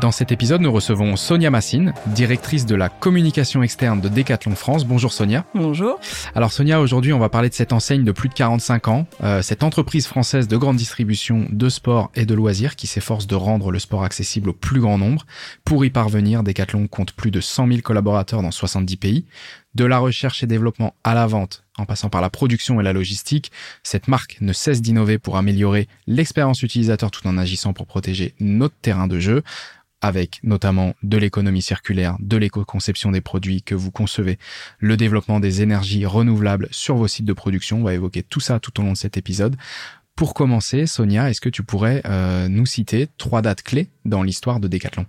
Dans cet épisode, nous recevons Sonia Massine, directrice de la communication externe de Decathlon France. Bonjour Sonia. Bonjour. Alors Sonia, aujourd'hui on va parler de cette enseigne de plus de 45 ans, euh, cette entreprise française de grande distribution de sport et de loisirs qui s'efforce de rendre le sport accessible au plus grand nombre. Pour y parvenir, Decathlon compte plus de 100 000 collaborateurs dans 70 pays. De la recherche et développement à la vente, en passant par la production et la logistique, cette marque ne cesse d'innover pour améliorer l'expérience utilisateur tout en agissant pour protéger notre terrain de jeu avec notamment de l'économie circulaire, de l'éco-conception des produits que vous concevez, le développement des énergies renouvelables sur vos sites de production. On va évoquer tout ça tout au long de cet épisode. Pour commencer, Sonia, est-ce que tu pourrais euh, nous citer trois dates clés dans l'histoire de Decathlon?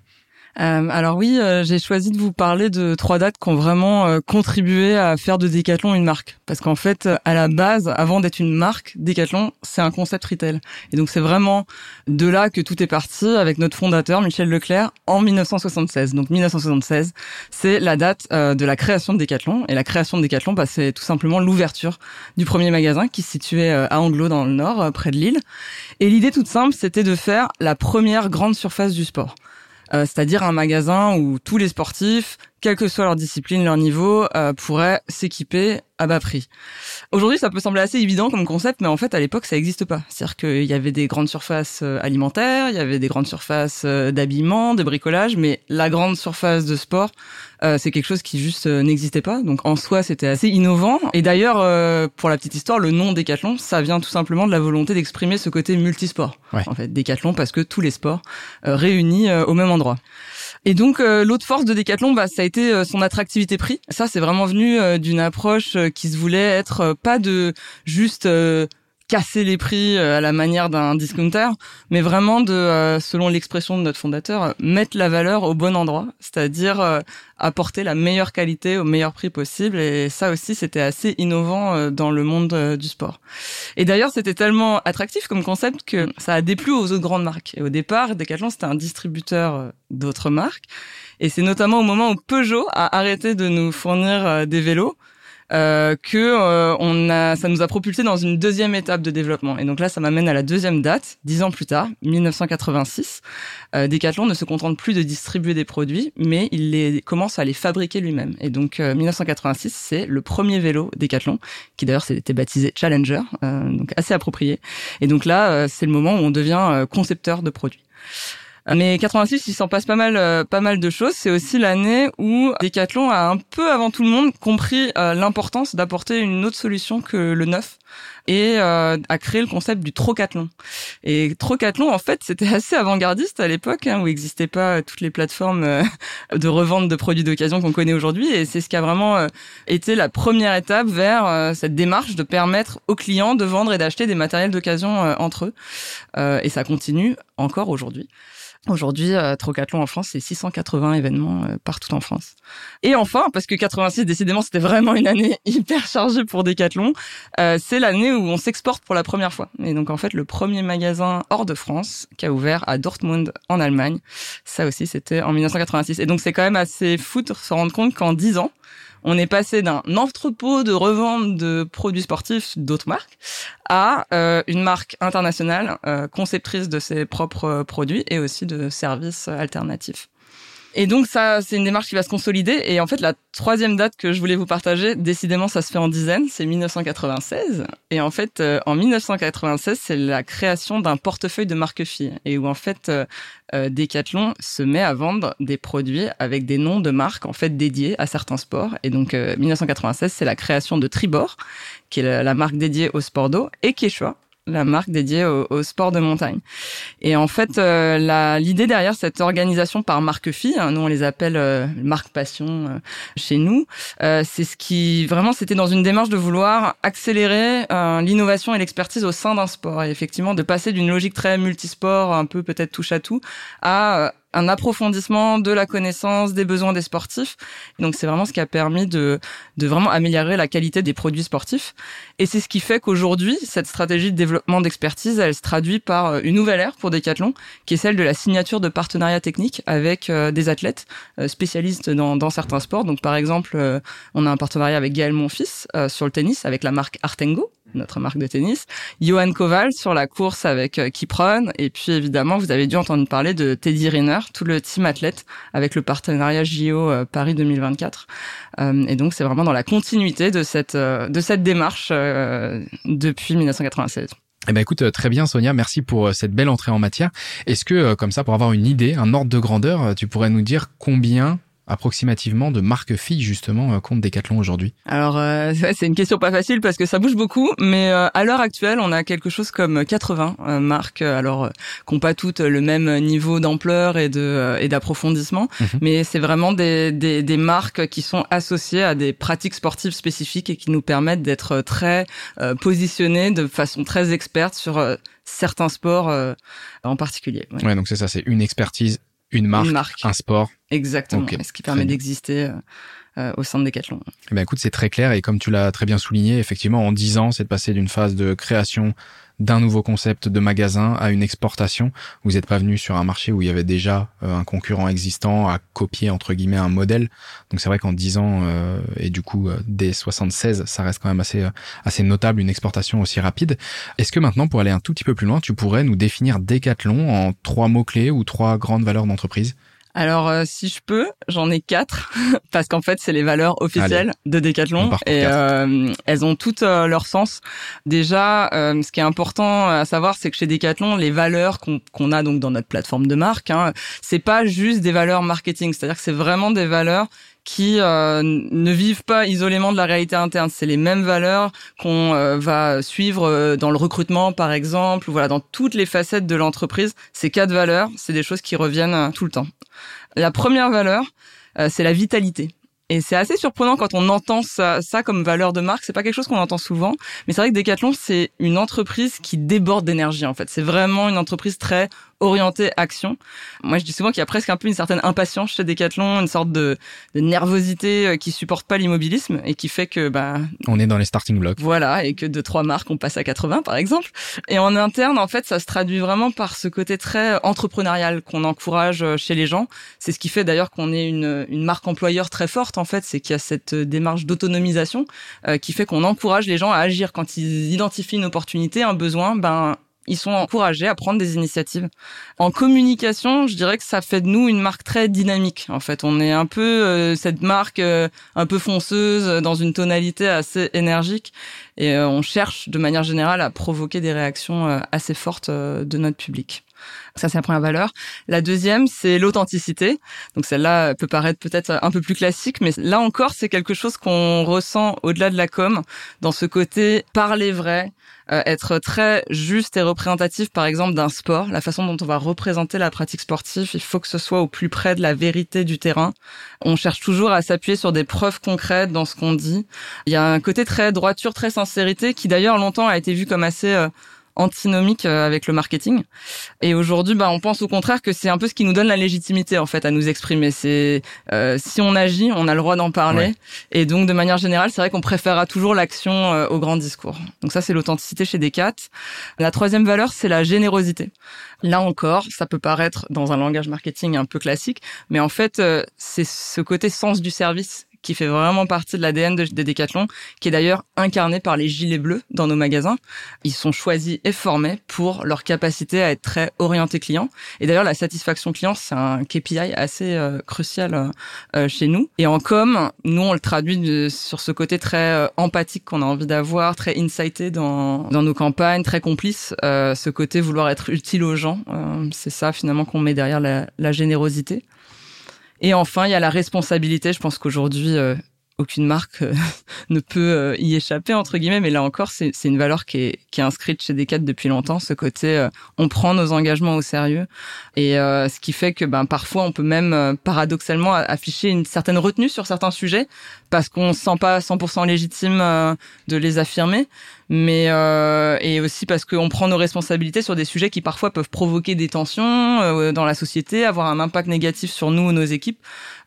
Euh, alors oui, euh, j'ai choisi de vous parler de trois dates qui ont vraiment euh, contribué à faire de Decathlon une marque. Parce qu'en fait, à la base, avant d'être une marque, Decathlon, c'est un concept retail. Et donc c'est vraiment de là que tout est parti avec notre fondateur, Michel Leclerc, en 1976. Donc 1976, c'est la date de la création de Decathlon. Et la création de Decathlon, bah, c'est tout simplement l'ouverture du premier magasin qui se situait à Anglo dans le nord, près de Lille. Et l'idée toute simple, c'était de faire la première grande surface du sport. Euh, c'est-à-dire un magasin où tous les sportifs, quelle que soit leur discipline, leur niveau, euh, pourraient s'équiper à bas prix. Aujourd'hui, ça peut sembler assez évident comme concept, mais en fait, à l'époque, ça n'existe pas. C'est-à-dire qu'il y avait des grandes surfaces euh, alimentaires, il y avait des grandes surfaces d'habillement, de bricolage, mais la grande surface de sport, c'est quelque chose qui juste n'existait pas. Donc en soi, c'était assez innovant. Et d'ailleurs, pour la petite histoire, le nom Décathlon, ça vient tout simplement de la volonté d'exprimer ce côté multisport. En fait, Décathlon parce que tous les sports réunis au même endroit. Et donc euh, l'autre force de Decathlon, bah, ça a été euh, son attractivité prix. Ça, c'est vraiment venu euh, d'une approche qui se voulait être pas de juste casser les prix à la manière d'un discounter, mais vraiment de, selon l'expression de notre fondateur, mettre la valeur au bon endroit, c'est-à-dire apporter la meilleure qualité au meilleur prix possible. Et ça aussi, c'était assez innovant euh, dans le monde euh, du sport. Et d'ailleurs, c'était tellement attractif comme concept que ça a déplu aux autres grandes marques. Et au départ, Decathlon, c'était un distributeur euh, d'autres marques. Et c'est notamment au moment où Peugeot a arrêté de nous fournir des vélos euh, que euh, on a, ça nous a propulsé dans une deuxième étape de développement. Et donc là, ça m'amène à la deuxième date, dix ans plus tard, 1986. Euh, Decathlon ne se contente plus de distribuer des produits, mais il les commence à les fabriquer lui-même. Et donc 1986, c'est le premier vélo Decathlon, qui d'ailleurs s'était baptisé Challenger, donc assez approprié. Et donc là, c'est le moment où on devient concepteur de produits. Mais 86, il s'en passe pas mal, euh, pas mal de choses. C'est aussi l'année où Decathlon a un peu avant tout le monde compris euh, l'importance d'apporter une autre solution que le neuf et euh, a créé le concept du trocathlon. Et trocathlon, en fait, c'était assez avant-gardiste à l'époque, hein, où n'existaient pas toutes les plateformes de revente de produits d'occasion qu'on connaît aujourd'hui. Et c'est ce qui a vraiment été la première étape vers cette démarche de permettre aux clients de vendre et d'acheter des matériels d'occasion entre eux. et ça continue encore aujourd'hui. Aujourd'hui, euh, Trocathlon en France, c'est 680 événements euh, partout en France. Et enfin, parce que 86, décidément, c'était vraiment une année hyper chargée pour Decathlon, euh, c'est l'année où on s'exporte pour la première fois. Et donc, en fait, le premier magasin hors de France qui a ouvert à Dortmund, en Allemagne, ça aussi, c'était en 1986. Et donc, c'est quand même assez fou de se rendre compte qu'en 10 ans, on est passé d'un entrepôt de revente de produits sportifs d'autres marques à euh, une marque internationale euh, conceptrice de ses propres produits et aussi de services alternatifs. Et donc ça, c'est une démarche qui va se consolider. Et en fait, la troisième date que je voulais vous partager, décidément, ça se fait en dizaines, c'est 1996. Et en fait, euh, en 1996, c'est la création d'un portefeuille de marque filles et où en fait, euh, euh, Decathlon se met à vendre des produits avec des noms de marques en fait dédiés à certains sports. Et donc 1996, c'est la création de Tribord, qui est la, marque dédiée au sport d'eau, et Quechua, la marque dédiée au, sport de montagne. Et en fait, euh, l'idée derrière cette organisation par marque fille, hein, nous on les appelle euh, marque passion euh, chez nous, c'est ce qui vraiment c'était dans une démarche de vouloir accélérer l'innovation et l'expertise au sein d'un sport et effectivement de passer d'une logique très multisport, un peu peut-être touche à tout, à un approfondissement de la connaissance des besoins des sportifs. Donc c'est vraiment ce qui a permis de, de vraiment améliorer la qualité des produits sportifs. Et c'est ce qui fait qu'aujourd'hui, cette stratégie de développement d'expertise, elle se traduit par euh, une nouvelle ère pour Decathlon, qui est celle de la signature de partenariats techniques avec euh, des athlètes euh, spécialistes dans, dans, certains sports. Donc par exemple, on a un partenariat avec Gaël Monfils sur le tennis, avec la marque Artengo, notre marque de tennis, Johan Koval sur la course avec euh, Kipron, et puis évidemment, vous avez dû entendre parler de Teddy Riner, tout le team athlète avec le partenariat JO euh, Paris 2024. Euh, et donc, c'est vraiment dans la continuité de cette de cette démarche depuis 1996. Eh ben écoute, très bien Sonia, merci pour cette belle entrée en matière. Est-ce que, comme ça, pour avoir une idée, un ordre de grandeur, tu pourrais nous dire combien approximativement de marques filles justement euh, compte Decathlon aujourd'hui Alors euh, c'est une question pas facile parce que ça bouge beaucoup, mais euh, à l'heure actuelle on a quelque chose comme 80 marques, alors qui pas toutes le même niveau d'ampleur et de et d'approfondissement, mhm. mais c'est vraiment des, des, des marques qui sont associées à des pratiques sportives spécifiques et qui nous permettent d'être très positionnés de façon très experte sur certains sports en particulier. Ouais, donc c'est ça, c'est une expertise une marque, un sport. Exactement. Ce qui permet d'exister euh, euh, au sein de Decathlon. Eh ben écoute, c'est très clair et comme tu l'as très bien souligné, effectivement, en dix ans, c'est de passer d'une phase de création d'un nouveau concept de magasin à une exportation. Vous n'êtes pas venu sur un marché où il y avait déjà euh, un concurrent existant à copier entre guillemets un modèle. Donc c'est vrai qu'en 10 ans euh, et du coup euh, dès 76, ça reste quand même assez assez notable une exportation aussi rapide. Est-ce que maintenant pour aller un tout petit peu plus loin, tu pourrais nous définir Decathlon en trois mots clés ou trois grandes valeurs d'entreprise? Alors, euh, si je peux, j'en ai quatre parce qu'en fait, c'est les valeurs officielles de Decathlon. et euh, elles ont toutes euh, leur sens. Déjà, ce qui est important à savoir, c'est que chez Decathlon, les valeurs qu'on a donc dans notre plateforme de marque, hein, c'est pas juste des valeurs marketing, c'est-à-dire que c'est vraiment des valeurs qui euh, ne vivent pas isolément de la réalité interne. C'est les mêmes valeurs qu'on euh, va suivre euh, dans le recrutement, par exemple, voilà, dans toutes les facettes de l'entreprise. Ces quatre valeurs, c'est des choses qui reviennent tout le temps. La première valeur, c'est la vitalité. Et c'est assez surprenant quand on entend ça, ça comme valeur de marque. C'est pas quelque chose qu'on entend souvent, mais c'est vrai que Decathlon c'est une entreprise qui déborde d'énergie en fait. C'est vraiment une entreprise très orienté action. Moi, je dis souvent qu'il y a presque un peu une certaine impatience chez Decathlon, une sorte de, de nervosité euh, qui supporte pas l'immobilisme et qui fait que bah on est dans les starting blocks. Voilà, et que de trois marques on passe à 80 par exemple. Et en interne, en fait, ça se traduit vraiment par ce côté très entrepreneurial qu'on encourage euh, chez les gens. C'est ce qui fait d'ailleurs qu'on est une, une marque employeur très forte en fait, c'est qu'il y a cette euh, démarche d'autonomisation qui fait qu'on encourage les gens à agir quand ils identifient une opportunité, un besoin, ben ils sont encouragés à prendre des initiatives. En communication, je dirais que ça fait de nous une marque très dynamique. En fait, on est un peu euh, cette marque euh, un peu fonceuse dans une tonalité assez énergique et euh, on cherche de manière générale à provoquer des réactions assez fortes de notre public. Ça, c'est la première valeur. La deuxième, c'est l'authenticité. Donc celle-là peut paraître peut-être un peu plus classique, mais là encore, c'est quelque chose qu'on ressent au-delà de la com, dans ce côté parler vrai, euh, être très juste et représentatif, par exemple, d'un sport, la façon dont on va représenter la pratique sportive, il faut que ce soit au plus près de la vérité du terrain. On cherche toujours à s'appuyer sur des preuves concrètes dans ce qu'on dit. Il y a un côté très droiture, très sincérité, qui d'ailleurs longtemps a été vu comme assez euh, antinomique euh, avec le marketing. Et aujourd'hui, bah, on pense au contraire que c'est un peu ce qui nous donne la légitimité en fait à nous exprimer. C'est euh, si on agit, on a le droit d'en parler. Et donc, de manière générale, c'est vrai qu'on préférera toujours l'action euh, au grand discours. Donc ça, c'est l'authenticité chez Decat. La troisième valeur, c'est la générosité. Là encore, ça peut paraître dans un langage marketing un peu classique, mais en fait, c'est ce côté sens du service qui fait vraiment partie de l'ADN de, de Decathlon, qui est d'ailleurs incarné par les gilets bleus dans nos magasins. Ils sont choisis et formés pour leur capacité à être très orientés clients. Et d'ailleurs, la satisfaction client, c'est un KPI assez euh, crucial euh, euh, chez nous. Et en com, nous, on le traduit sur ce côté très empathique qu'on a envie d'avoir, très insighté dans, dans nos campagnes, très complice, ce côté vouloir être utile aux gens. c'est ça, finalement, qu'on met derrière la générosité. Et enfin, il y a la responsabilité. Je pense qu'aujourd'hui, euh, aucune marque euh, ne peut euh, y échapper entre guillemets. Mais là encore c'est une valeur qui est, inscrite chez Decat depuis longtemps ce côté on prend nos engagements au sérieux. Et ce qui fait que ben parfois on peut même paradoxalement afficher une certaine retenue sur certains sujets parce qu'on se sent pas 100% légitime de les affirmer mais euh, et aussi parce qu'on prend nos responsabilités sur des sujets qui parfois peuvent provoquer des tensions euh, dans la société, avoir un impact négatif sur nous ou nos équipes.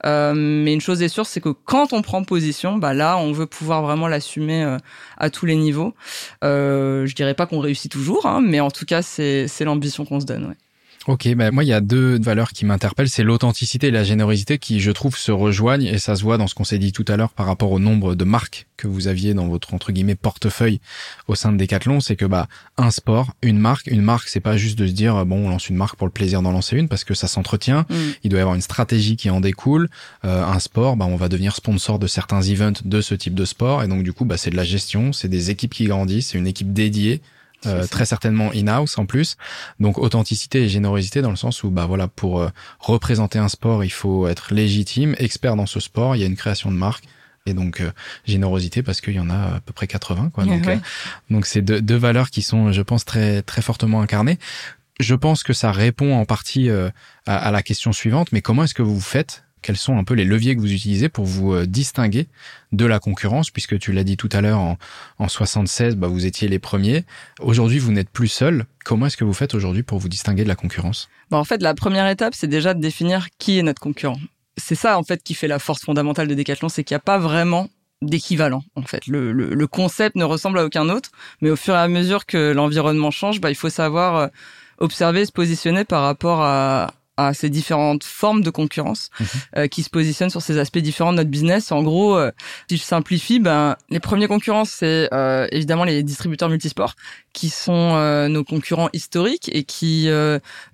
Euh, mais une chose est sûre, c'est que quand on prend position, bah là, on veut pouvoir vraiment l'assumer euh, à tous les niveaux. Euh, je dirais pas qu'on réussit toujours, hein, mais en tout cas, c'est l'ambition qu'on se donne. Ouais. Ok, bah moi il y a deux valeurs qui m'interpellent, c'est l'authenticité et la générosité qui je trouve se rejoignent et ça se voit dans ce qu'on s'est dit tout à l'heure par rapport au nombre de marques que vous aviez dans votre entre guillemets portefeuille au sein de Decathlon, c'est que bah un sport, une marque, une marque c'est pas juste de se dire bon on lance une marque pour le plaisir d'en lancer une parce que ça s'entretient, mm. il doit y avoir une stratégie qui en découle. Euh, un sport, bah on va devenir sponsor de certains events de ce type de sport et donc du coup bah c'est de la gestion, c'est des équipes qui grandissent, c'est une équipe dédiée euh, très certainement in-house en plus. Donc authenticité et générosité dans le sens où bah voilà pour euh, représenter un sport, il faut être légitime, expert dans ce sport, il y a une création de marque et donc euh, générosité parce qu'il y en a à peu près 80 quoi. Donc donc c'est deux, deux, valeurs qui sont je pense très très fortement incarnées. Je pense que ça répond en partie à, à la question suivante, mais comment est-ce que vous faites quels sont un peu les leviers que vous utilisez pour vous euh, distinguer de la concurrence, puisque tu l'as dit tout à l'heure, en, en 76, bah, vous étiez les premiers. Aujourd'hui, vous n'êtes plus seul. Comment est-ce que vous faites aujourd'hui pour vous distinguer de la concurrence? Bah, En fait, la première étape, c'est déjà de définir qui est notre concurrent. C'est ça, en fait, qui fait la force fondamentale de Decathlon, c'est qu'il n'y a pas vraiment d'équivalent en fait. Le, le, concept ne ressemble à aucun autre, mais au fur et à mesure que l'environnement change, bah, il faut savoir euh, observer, se positionner par rapport à, à ces différentes formes de concurrence mhm. euh, qui se positionnent sur ces aspects différents de notre business. En gros, euh, si je simplifie, ben les premiers concurrents c'est euh, évidemment les distributeurs multisports qui sont nos concurrents historiques et qui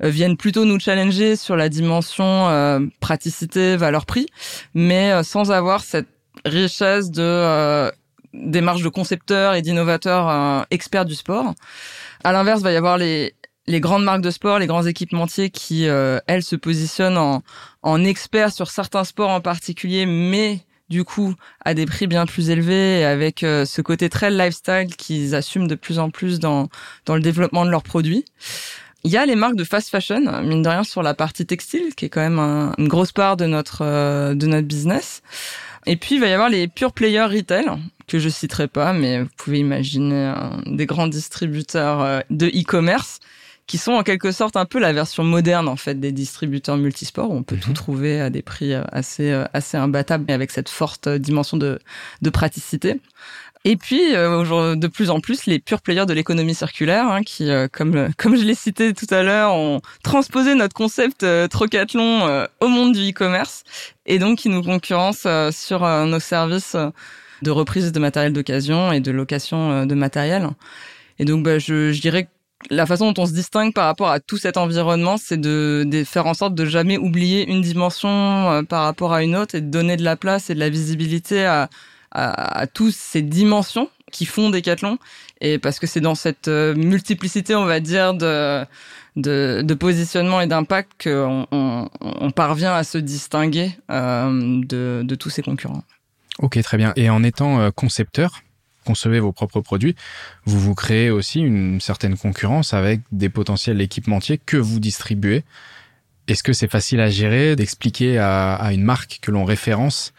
viennent plutôt nous challenger sur la dimension praticité, valeur prix, mais sans avoir cette richesse de démarche de concepteurs et d'innovateurs experts du sport. À l'inverse, va y avoir les les grandes marques de sport, les grands équipementiers qui, euh, elles, se positionnent en, en experts sur certains sports en particulier, mais du coup à des prix bien plus élevés avec euh, ce côté très lifestyle qu'ils assument de plus en plus dans, dans le développement de leurs produits. Il y a les marques de fast fashion, mine de rien, sur la partie textile, qui est quand même une grosse part de notre, euh, de notre business. Et puis, il va y avoir les pure players retail, que je citerai pas, mais vous pouvez imaginer des grands distributeurs de e-commerce qui sont en quelque sorte un peu la version moderne en fait des distributeurs multisports où on peut tout mhm. trouver à des prix euh, assez euh, assez imbattables mais avec cette forte dimension de de praticité. Et puis, euh, de plus en plus, les purs players de l'économie circulaire, hein, qui, comme comme je l'ai cité tout à l'heure, ont transposé notre concept euh, Trocathlon au monde du e-commerce, et donc qui nous concurrencent sur nos services de reprise de matériel d'occasion et de location de matériel. Et donc, bah, je, je dirais que la façon dont on se distingue par rapport à tout cet environnement, c'est de, faire en sorte de jamais oublier une dimension euh, par rapport à une autre et de donner de la place et de la visibilité à, tous ces dimensions qui font Decathlon. Et parce que c'est dans cette euh, multiplicité, on va dire, de, positionnement et d'impact qu'on on, parvient à se distinguer euh, de, de tous ces concurrents. Ok, très bien. Et en étant concepteur, concevez vos propres produits, vous vous créez aussi une certaine concurrence avec des potentiels équipementiers que vous distribuez. Est-ce que c'est facile à gérer d'expliquer à, une marque que l'on référence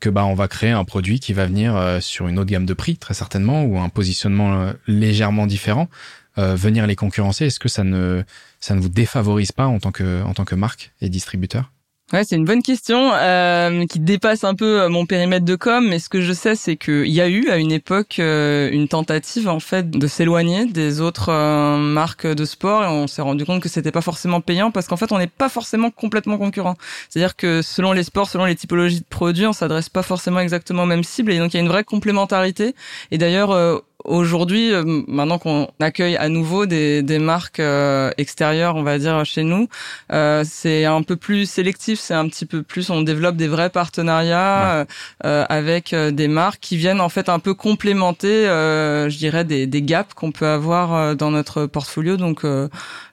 que bah on va créer un produit qui va venir euh, sur une autre gamme de prix très certainement ou un positionnement euh, légèrement différent euh, venir les concurrencer? Est-ce que ça ne ça ne vous défavorise pas en tant que en tant que marque et distributeur? Ouais, c'est une bonne question euh, qui dépasse un peu euh, mon périmètre de com, mais ce que je sais, c'est qu'il y a eu à une époque euh, une tentative en fait de s'éloigner des autres euh, marques de sport et on s'est rendu compte que c'était pas forcément payant parce qu'en fait on n'est pas forcément complètement concurrent. C'est-à-dire que selon les sports, selon les typologies de produits, on s'adresse pas forcément exactement aux mêmes cibles et donc il y a une vraie complémentarité. Et d'ailleurs Aujourd'hui, euh, maintenant qu'on accueille à nouveau des, des marques euh, extérieures, on va dire chez nous, euh, c'est un peu plus sélectif, c'est un petit peu plus, on développe des vrais partenariats avec des marques qui viennent en fait un peu complémenter, je dirais, des, des gaps qu'on peut avoir dans notre portfolio. Donc,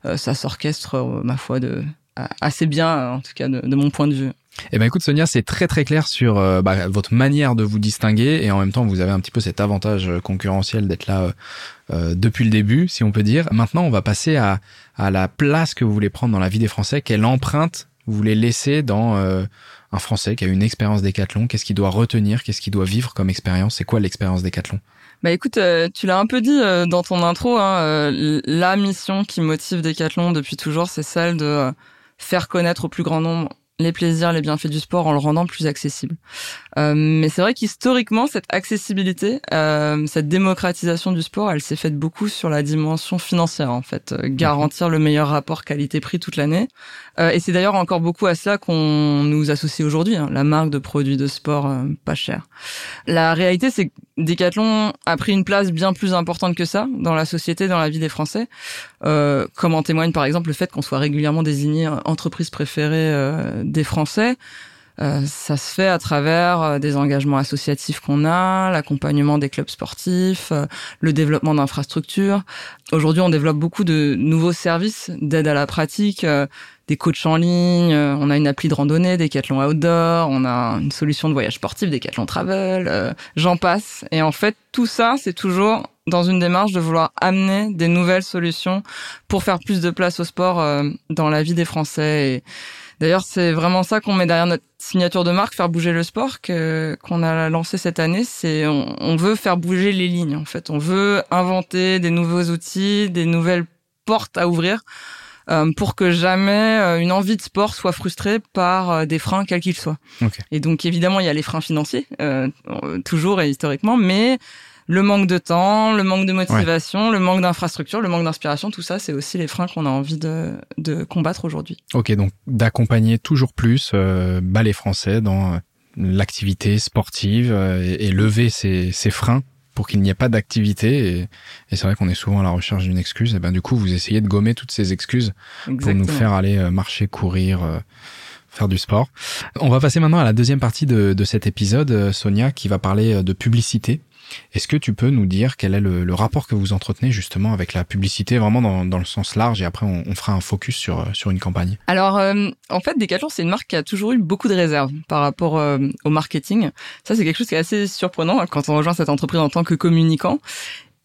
ça s'orchestre, ma foi, de assez bien, en tout cas de mon point de vue. Eh ben écoute Sonia, c'est très très clair sur euh, bah, votre manière de vous distinguer et en même temps vous avez un petit peu cet avantage euh, concurrentiel d'être là euh, depuis le début, si on peut dire. Maintenant, on va passer à, à la place que vous voulez prendre dans la vie des Français. Quelle empreinte vous voulez laisser dans un Français qui a une expérience Décathlon Qu'est-ce qu'il doit retenir? Qu'est-ce qu'il doit vivre comme expérience? C'est quoi l'expérience Décathlon Bah écoute, euh, tu l'as un peu dit euh, dans ton intro, hein, euh, la mission qui motive Decathlon depuis toujours, c'est celle de faire connaître au plus grand nombre les plaisirs, les bienfaits du sport en le rendant plus accessible. Euh, mais c'est vrai qu'historiquement, cette accessibilité, euh, cette démocratisation du sport, elle s'est faite beaucoup sur la dimension financière, en fait, euh, garantir le meilleur rapport qualité-prix toute l'année. Et c'est d'ailleurs encore beaucoup à cela qu'on nous associe aujourd'hui, hein, la marque de produits de sport pas cher. La réalité, c'est que Decathlon a pris une place bien plus importante que ça dans la société, dans la vie des Français, comme en témoigne par exemple le fait qu'on soit régulièrement désigné entreprise préférée des Français. Euh, ça se fait à travers euh, des engagements associatifs qu'on a, l'accompagnement des clubs sportifs, euh, le développement d'infrastructures. Aujourd'hui, on développe beaucoup de nouveaux services d'aide à la pratique, des coachs en ligne, on a une appli de randonnée, Decathlon Outdoor, on a une solution de voyage sportif, Decathlon Travel, j'en passe. Et en fait, tout ça, c'est toujours dans une démarche de vouloir amener des nouvelles solutions pour faire plus de place au sport dans la vie des Français. Et, D'ailleurs, c'est vraiment ça qu'on met derrière notre signature de marque, faire bouger le sport, que qu'on a lancé cette année. C'est on, veut faire bouger les lignes. En fait, on veut inventer des nouveaux outils, des nouvelles portes à ouvrir euh, pour que jamais euh, une envie de sport soit frustrée par euh, des freins quels qu'ils soient. Et donc évidemment, il y a les freins financiers, toujours et historiquement, mais le manque de temps, le manque de motivation, le manque d'infrastructure, le manque d'inspiration, tout ça, c'est aussi les freins qu'on a envie de, de combattre aujourd'hui. Ok, donc d'accompagner toujours plus euh, bah, les Français dans euh, l'activité sportive euh, et, lever ces, ces freins pour qu'il n'y ait pas d'activité. Et, c'est vrai qu'on est souvent à la recherche d'une excuse. Et ben du coup, vous essayez de gommer toutes ces excuses pour nous faire aller marcher, courir faire du sport. On va passer maintenant à la deuxième partie de, de cet épisode, Sonia, qui va parler de publicité. Est-ce que tu peux nous dire quel est le, rapport que vous entretenez justement avec la publicité, vraiment dans, le sens large, et après on, fera un focus sur, sur une campagne? Alors, euh, en fait, Decathlon, c'est une marque qui a toujours eu beaucoup de réserves par rapport euh, au marketing. Ça, c'est quelque chose qui est assez surprenant hein, quand on rejoint cette entreprise en tant que communicant.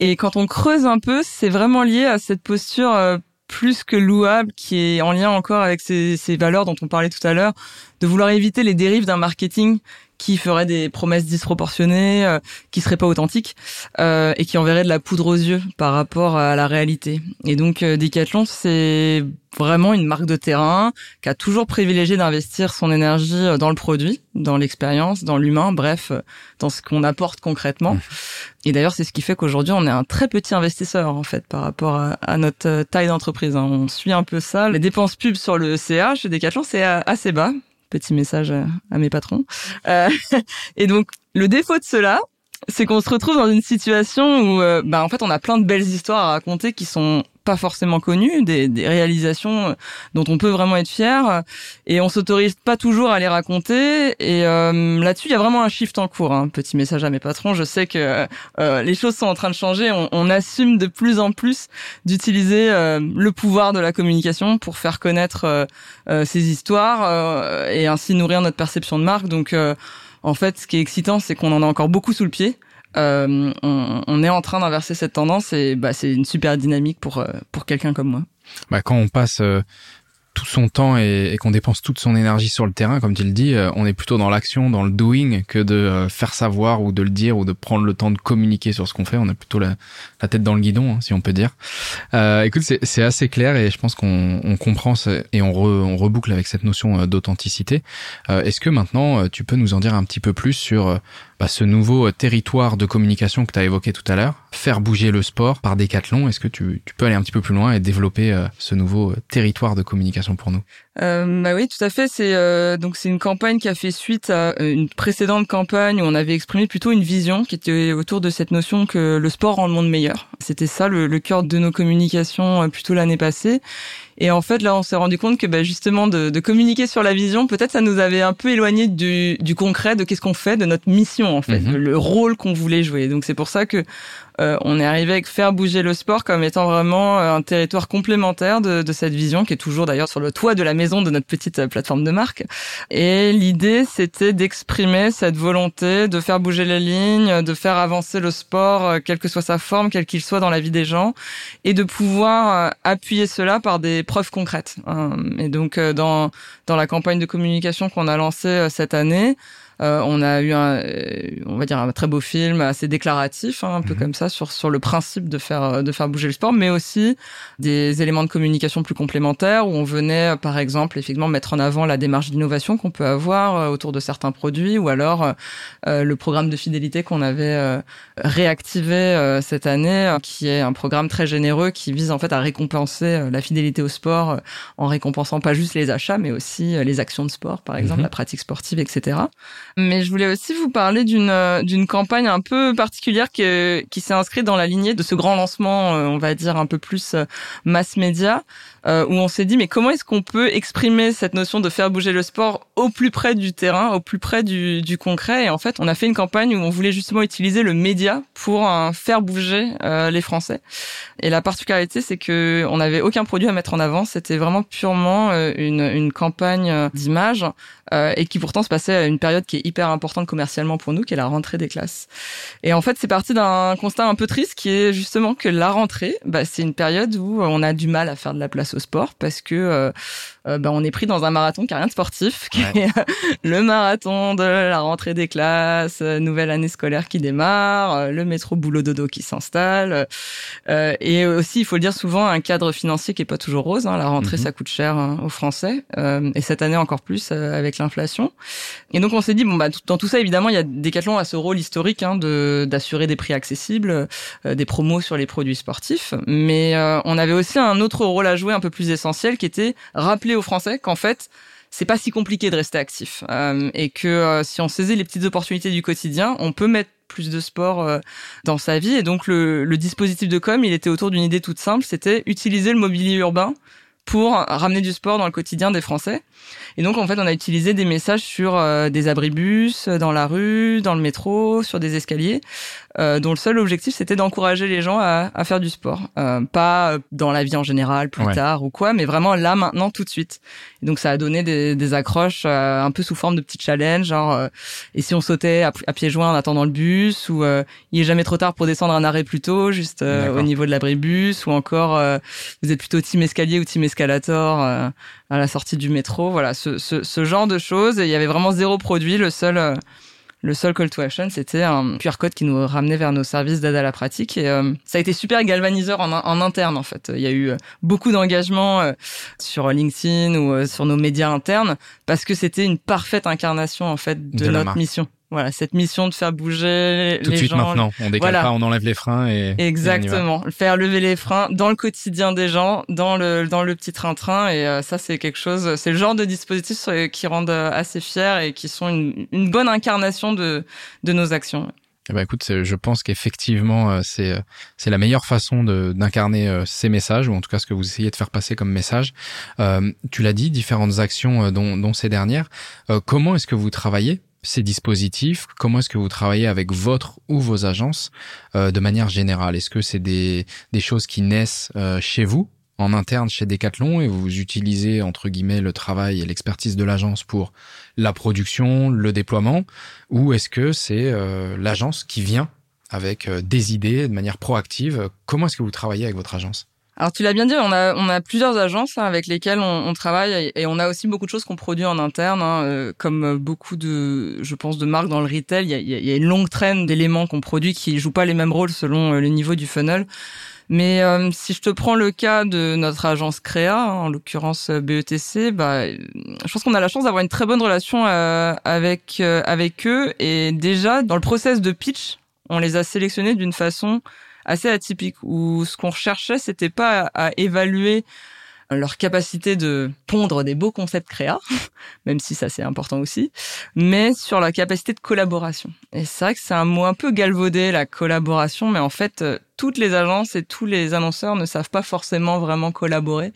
Et quand on creuse un peu, c'est vraiment lié à cette posture euh, plus que louable, qui est en lien encore avec ces, ces valeurs dont on parlait tout à l'heure, de vouloir éviter les dérives d'un marketing qui ferait des promesses disproportionnées, euh, qui seraient pas authentiques euh, et qui enverrait de la poudre aux yeux par rapport à la réalité. Et donc euh, Decathlon, c'est vraiment une marque de terrain qui a toujours privilégié d'investir son énergie euh, dans le produit, dans l'expérience, dans l'humain, bref, euh, dans ce qu'on apporte concrètement. Mmh. Et d'ailleurs, c'est ce qui fait qu'aujourd'hui, on est un très petit investisseur en fait par rapport à, notre taille d'entreprise. Hein. On suit un peu ça. Les dépenses pub sur le CA chez Decathlon, c'est assez bas Petit message à mes patrons. Euh, et donc, le défaut de cela, c'est qu'on se retrouve dans une situation où, euh, bah, en fait, on a plein de belles histoires à raconter qui sont pas forcément connues, des, des réalisations euh, dont on peut vraiment être fier, et on s'autorise pas toujours à les raconter. Et euh, là-dessus, il y a vraiment un shift en cours. Hein. Petit message à mes patrons, je sais que euh, les choses sont en train de changer. On, on assume de plus en plus d'utiliser le pouvoir de la communication pour faire connaître ces histoires et ainsi nourrir notre perception de marque. Donc en fait, ce qui est excitant, c'est qu'on en a encore beaucoup sous le pied. Euh, on, est en train d'inverser cette tendance et bah, c'est une super dynamique pour, euh, pour quelqu'un comme moi. Bah, quand on passe euh, tout son temps et, qu'on dépense toute son énergie sur le terrain, comme tu le dis, on est plutôt dans l'action, dans le doing, que de faire savoir ou de le dire ou de prendre le temps de communiquer sur ce qu'on fait. On a plutôt la, tête dans le guidon, hein, si on peut dire. Écoute, c'est assez clair et je pense qu'on on comprend et on, reboucle avec cette notion d'authenticité. Est-ce que maintenant, tu peux nous en dire un petit peu plus sur bah, ce nouveau territoire de communication que tu as évoqué tout à l'heure, faire bouger le sport par Décathlon Est-ce que tu, tu, peux aller un petit peu plus loin et développer ce nouveau territoire de communication pour nous? Euh, bah oui, tout à fait. C'est euh, donc c'est une campagne qui a fait suite à euh, une précédente campagne où on avait exprimé plutôt une vision qui était autour de cette notion que le sport rend le monde meilleur. C'était ça le, le cœur de nos communications euh, plutôt l'année passée. Et en fait, là, on s'est rendu compte que bah, justement de, de, communiquer sur la vision, peut-être ça nous avait un peu éloigné du, du concret, de qu'est-ce qu'on fait, de notre mission en fait, mhm. le rôle qu'on voulait jouer. Donc c'est pour ça que euh, on est arrivé avec faire bouger le sport comme étant vraiment euh, un territoire complémentaire de, de cette vision qui est toujours d'ailleurs sur le toit de la maison de notre petite euh, plateforme de marque. Et l'idée, c'était d'exprimer cette volonté de faire bouger les lignes, de faire avancer le sport, quelle que soit sa forme, quel qu'il soit dans la vie des gens, et de pouvoir appuyer cela par des preuves concrètes. Et donc, dans, dans la campagne de communication qu'on a lancée cette année, Euh, on a eu un, euh, on va dire un très beau film, assez déclaratif, hein, un peu mhm. comme ça sur sur le principe de faire de faire bouger le sport, mais aussi des éléments de communication plus complémentaires où on venait, par exemple, effectivement mettre en avant la démarche d'innovation qu'on peut avoir autour de certains produits, ou alors le programme de fidélité qu'on avait réactivé cette année, qui est un programme très généreux qui vise en fait à récompenser la fidélité au sport en récompensant pas juste les achats, mais aussi les actions de sport, par exemple, mhm. la pratique sportive, etc. Mais je voulais aussi vous parler d'une euh, d'une campagne un peu particulière qui, qui s'est inscrite dans la lignée de ce grand lancement, euh, on va dire un peu plus euh, mass média, où on s'est dit mais comment est-ce qu'on peut exprimer cette notion de faire bouger le sport au plus près du terrain, au plus près du, du concret? Et en fait, on a fait une campagne où on voulait justement utiliser le média pour faire bouger les Français. Et la particularité, c'est que on n'avait aucun produit à mettre en avant. C'était vraiment purement une, une campagne d'image et qui pourtant se passait à une période qui est hyper importante commercialement pour nous, qui est la rentrée des classes. Et en fait, c'est parti d'un constat un peu triste qui est justement que la rentrée, bah, c'est une période où on a du mal à faire de la place au sport parce que euh, euh, bah, on est pris dans un marathon qui a rien de sportif, qui est le marathon de la rentrée des classes, nouvelle année scolaire qui démarre, le métro boulot dodo qui s'installe, et aussi, il faut le dire souvent, un cadre financier qui est pas toujours rose. Hein. La rentrée, mhm. ça coûte cher hein, aux Français, et cette année encore plus avec l'inflation. Et donc on s'est dit bon bah dans tout ça évidemment il y a Decathlon à ce rôle historique hein, de d'assurer des prix accessibles, euh, des promos sur les produits sportifs, mais euh, on avait aussi un autre rôle à jouer un peu plus essentiel qui était rappeler aux Français qu'en fait c'est pas si compliqué de rester actif euh, et que si on saisit les petites opportunités du quotidien, on peut mettre plus de sport dans sa vie et donc le, le dispositif de com il était autour d'une idée toute simple c'était utiliser le mobilier urbain pour ramener du sport dans le quotidien des Français. Et donc en fait, on a utilisé des messages sur euh, des abribus, dans la rue, dans le métro, sur des escaliers, euh, dont le seul objectif c'était d'encourager les gens à, à, faire du sport, euh, pas dans la vie en général, plus tard ou quoi, mais vraiment là maintenant tout de suite. Et donc ça a donné des, des accroches euh, un peu sous forme de petits challenges, genre euh, et si on sautait à, pieds joints en attendant le bus, ou il est jamais trop tard pour descendre un arrêt plus tôt, juste au niveau de l'abribus, ou encore vous êtes plutôt team escalier ou team escalator à la sortie du métro, voilà ce, ce, ce genre de choses. Et il y avait vraiment zéro produit, le seul le seul call to action, c'était un QR code qui nous ramenait vers nos services d'aide à la pratique. Et euh, ça a été super galvaniseur en, en, interne, en fait. Il y a eu euh, beaucoup d'engagement euh, sur LinkedIn ou sur nos médias internes parce que c'était une parfaite incarnation, en fait, de, notre mission. Voilà, cette mission de faire bouger Tout les de suite maintenant, on décale pas, on enlève les freins et exactement, faire lever les freins dans le quotidien des gens, dans le dans le petit train-train et euh, ça c'est quelque chose, c'est le genre de dispositifs qui rendent euh, assez fiers et qui sont une, une bonne incarnation de de nos actions. Eh ben écoute, je pense qu'effectivement euh, c'est c'est la meilleure façon d'incarner ces messages ou en tout cas ce que vous essayez de faire passer comme message. Euh, tu l'as dit, différentes actions dont, dont ces dernières. comment est-ce que vous travaillez ces dispositifs Comment est-ce que vous travaillez avec votre ou vos agences euh, de manière générale? Est-ce que c'est des, choses qui naissent euh, chez vous en interne chez Decathlon et vous utilisez entre guillemets le travail et l'expertise de l'agence pour la production, le déploiement, ou est-ce que c'est euh, l'agence qui vient avec des idées de manière proactive? Comment est-ce que vous travaillez avec votre agence? Alors tu l'as bien dit, on a on a plusieurs agences hein, avec lesquelles on, on, travaille et on a aussi beaucoup de choses qu'on produit en interne, hein, euh, comme beaucoup de, je pense, de marques dans le retail. Il y a, y a une longue traîne d'éléments qu'on produit qui jouent pas les mêmes rôles selon euh, le niveau du funnel. Mais euh, si je te prends le cas de notre agence Créa, hein, en l'occurrence BETC, bah, je pense qu'on a la chance d'avoir une très bonne relation avec avec eux et déjà dans le process de pitch, on les a sélectionnés d'une façon assez atypique où ce qu'on recherchait, c'était pas à, évaluer leur capacité de pondre des beaux concepts créa, même si ça c'est important aussi, mais sur la capacité de collaboration. Et c'est vrai que c'est un mot un peu galvaudé, la collaboration, mais en fait, euh, toutes les agences et tous les annonceurs ne savent pas forcément vraiment collaborer.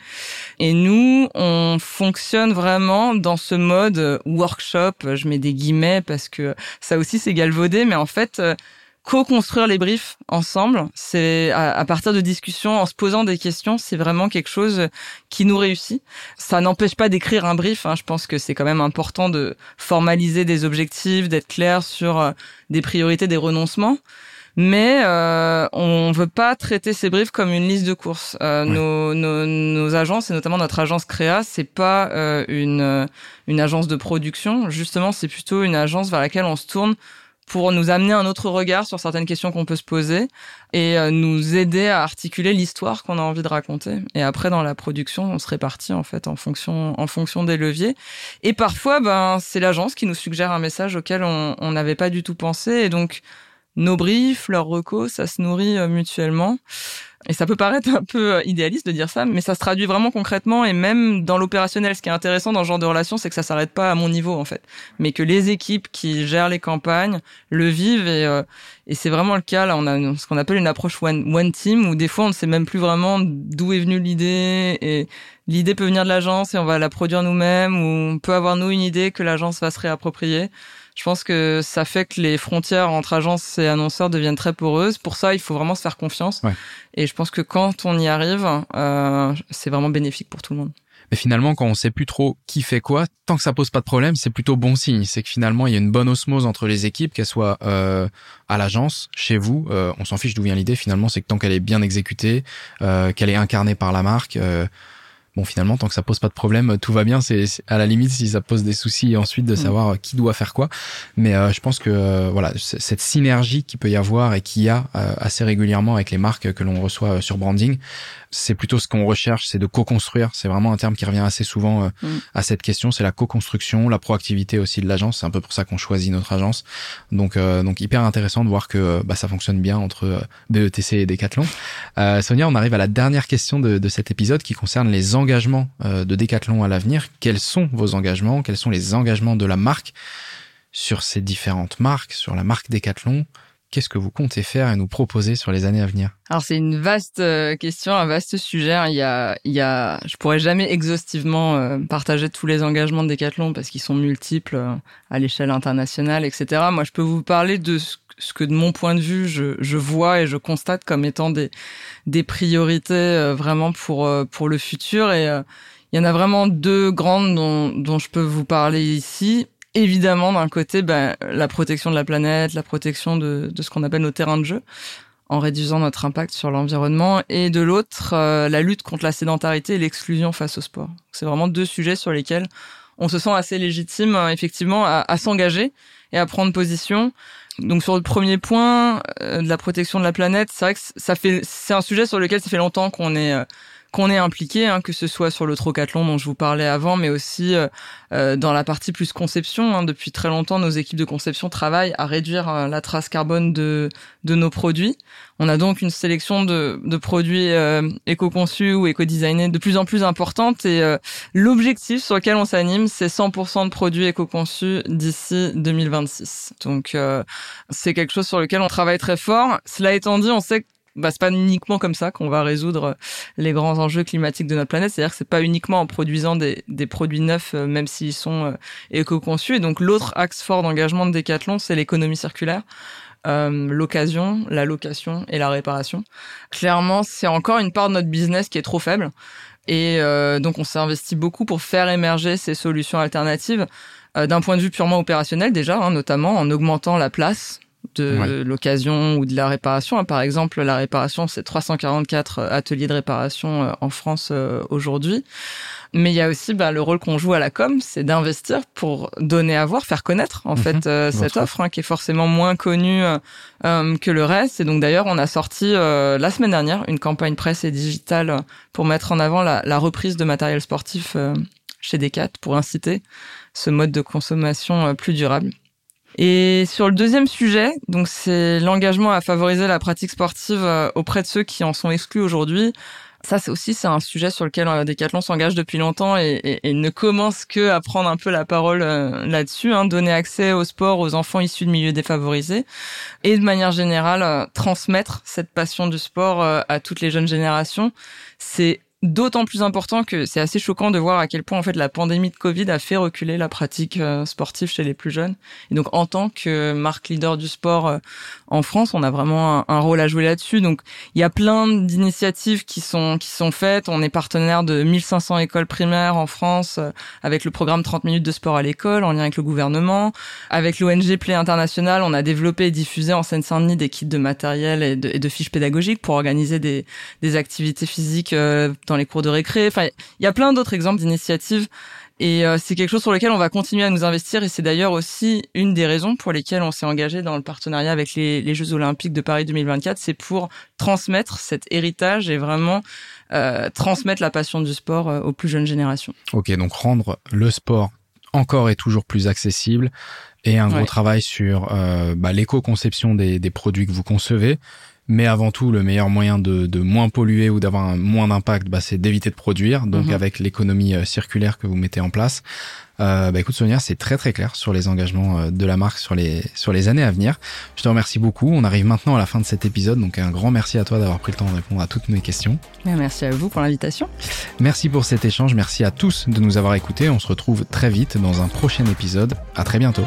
Et nous, on fonctionne vraiment dans ce mode euh, workshop, je mets des guillemets parce que ça aussi c'est galvaudé, mais en fait, euh, co-construire les briefs ensemble, c'est à, partir de discussions, en se posant des questions, c'est vraiment quelque chose qui nous réussit. Ça n'empêche pas d'écrire un brief. Hein. Je pense que c'est quand même important de formaliser des objectifs, d'être clair sur euh, des priorités, des renoncements. mais euh, on veut pas traiter ces briefs comme une liste de courses. Euh, nos, nos, nos, agences et notamment notre agence Créa, c'est pas euh, une une agence de production. Justement, c'est plutôt une agence vers laquelle on se tourne pour nous amener un autre regard sur certaines questions qu'on peut se poser et euh, nous aider à articuler l'histoire qu'on a envie de raconter. Et après, dans la production, on se répartit en fait en fonction en fonction des leviers. Et parfois, ben c'est l'agence qui nous suggère un message auquel on n'avait pas du tout pensé. Et donc nos briefs, leurs recos, ça se nourrit euh, mutuellement. Et ça peut paraître un peu euh, idéaliste de dire ça, mais ça se traduit vraiment concrètement et même dans l'opérationnel. Ce qui est intéressant dans ce genre de relation, c'est que ça s'arrête pas à mon niveau en fait, mais que les équipes qui gèrent les campagnes le vivent et, euh, et c'est vraiment le cas. Là, on a ce qu'on appelle une approche one, one team où des fois on ne sait même plus vraiment d'où est venue l'idée et l'idée peut venir de l'agence et on va la produire nous-mêmes ou on peut avoir nous une idée que l'agence va se réapproprier je pense que ça fait que les frontières entre agences et annonceurs deviennent très poreuses. Pour ça, il faut vraiment se faire confiance. Et je pense que quand on y arrive, euh, c'est vraiment bénéfique pour tout le monde. Mais finalement, quand on sait plus trop qui fait quoi, tant que ça pose pas de problème, c'est plutôt bon signe. C'est que finalement, il y a une bonne osmose entre les équipes, qu'elles soient euh, à l'agence, chez vous. Euh, on s'en fiche d'où vient l'idée. Finalement, c'est que tant qu'elle est bien exécutée, euh, qu'elle est incarnée par la marque, euh, bon finalement tant que ça pose pas de problème tout va bien c'est à la limite si ça pose des soucis ensuite de mm. savoir euh, qui doit faire quoi mais euh, je pense que euh, voilà cette synergie qui peut y avoir et qui y a assez régulièrement avec les marques que l'on reçoit sur branding c'est plutôt ce qu'on recherche, c'est de co-construire. C'est vraiment un terme qui revient assez souvent euh, mm. à cette question. C'est la co-construction, la proactivité aussi de l'agence. C'est un peu pour ça qu'on choisit notre agence. Donc, euh, donc hyper intéressant de voir que bah, ça fonctionne bien entre euh, BETC et Decathlon. Sonia, on arrive à la dernière question de, de cet épisode qui concerne les engagements de Decathlon à l'avenir. Quels sont vos engagements? Quels sont les engagements de la marque sur ces différentes marques, sur la marque Decathlon? Qu'est-ce que vous comptez faire et nous proposer sur les années à venir? Alors c'est une vaste euh, question, un vaste sujet. Il y a, il y a, je pourrais jamais exhaustivement euh, partager tous les engagements de Decathlon parce qu'ils sont multiples euh, à l'échelle internationale, etc. Moi, je peux vous parler de ce que de mon point de vue je, je vois et je constate comme étant des des priorités vraiment pour pour le futur et il y en a vraiment deux grandes dont, dont je peux vous parler ici évidemment d'un côté ben, la protection de la planète, la protection de, de ce qu'on appelle nos terrains de jeu en réduisant notre impact sur l'environnement et de l'autre euh, la lutte contre la sédentarité et l'exclusion face au sport. C'est vraiment deux sujets sur lesquels on se sent assez légitime euh, effectivement à, à s'engager et à prendre position. Donc sur le premier point euh, de la protection de la planète, c'est vrai que ça fait c'est un sujet sur lequel ça fait longtemps qu'on est qu'on est impliqué, hein, que ce soit sur le trocathlon dont je vous parlais avant, mais aussi euh, euh, dans la partie plus conception. Hein. Depuis très longtemps, nos équipes de conception travaillent à réduire euh, la trace carbone de, de nos produits. On a donc une sélection de, de produits éco-conçus ou éco-designés de plus en plus importante et l'objectif sur lequel on s'anime, c'est 100% de produits éco-conçus d'ici 2026. Donc c'est quelque chose sur lequel on travaille très fort. Cela étant dit, on sait que bah, c'est pas uniquement comme ça qu'on va résoudre les grands enjeux climatiques de notre planète. C'est-à-dire que c'est pas uniquement en produisant des, des produits neufs, euh, même s'ils sont euh, éco-conçus. Et donc l'autre axe fort d'engagement de Decathlon, c'est l'économie circulaire. Euh, l'occasion, la location et la réparation. Clairement, c'est encore une part de notre business qui est trop faible. Et euh, donc, on s'est investi beaucoup pour faire émerger ces solutions alternatives d'un point de vue purement opérationnel déjà, hein, notamment en augmentant la place de l'occasion ou de la réparation. Hein. Par exemple, la réparation, c'est 344 ateliers de réparation euh, en France euh, aujourd'hui. Mais il y a aussi bah, le rôle qu'on joue à la com, c'est d'investir pour donner à voir, faire connaître en mhm. fait euh, cette offre hein, qui est forcément moins connue que le reste. Et donc d'ailleurs, on a sorti la semaine dernière une campagne presse et digitale pour mettre en avant la, la reprise de matériel sportif chez Decat pour inciter ce mode de consommation plus durable. Et sur le deuxième sujet, donc c'est l'engagement à favoriser la pratique sportive euh, auprès de ceux qui en sont exclus aujourd'hui. Ça, c'est aussi c'est un sujet sur lequel euh, Decathlon s'engage depuis longtemps et, ne commence que à prendre un peu la parole euh, là-dessus, hein, donner accès au sport aux enfants issus de milieux défavorisés et de manière générale transmettre cette passion du sport à toutes les jeunes générations. C'est d'autant plus important que c'est assez choquant de voir à quel point en fait la pandémie de Covid a fait reculer la pratique euh, sportive chez les plus jeunes. Et donc en tant que marque leader du sport euh, en France, on a vraiment un, rôle à jouer là-dessus. Donc il y a plein d'initiatives qui sont qui sont faites. On est partenaire de 1500 écoles primaires en France euh, avec le programme 30 minutes de sport à l'école en lien avec le gouvernement, avec l'ONG Play International, on a développé et diffusé en Seine-Saint-Denis des kits de matériel et de, et de, fiches pédagogiques pour organiser des, des activités physiques dans les cours de récré. Enfin, il y a plein d'autres exemples d'initiatives et euh, c'est quelque chose sur lequel on va continuer à nous investir et c'est d'ailleurs aussi une des raisons pour lesquelles on s'est engagé dans le partenariat avec les, les, Jeux Olympiques de Paris 2024. C'est pour transmettre cet héritage et vraiment euh, transmettre la passion du sport euh, aux plus jeunes générations. Ok, donc rendre le sport encore et toujours plus accessible et un gros travail sur euh, bah, l'éco-conception des, des produits que vous concevez, mais avant tout, le meilleur moyen de, de moins polluer ou d'avoir moins d'impact, bah, c'est d'éviter de produire. Donc mhm. avec l'économie euh, circulaire que vous mettez en place, euh, bah, écoute Sonia, c'est très très clair sur les engagements euh, de la marque sur les sur les années à venir. Je te remercie beaucoup. On arrive maintenant à la fin de cet épisode, donc un grand merci à toi d'avoir pris le temps de répondre à toutes mes questions. Merci à vous pour l'invitation. Merci pour cet échange. Merci à tous de nous avoir écoutés. On se retrouve très vite dans un prochain épisode. À très bientôt.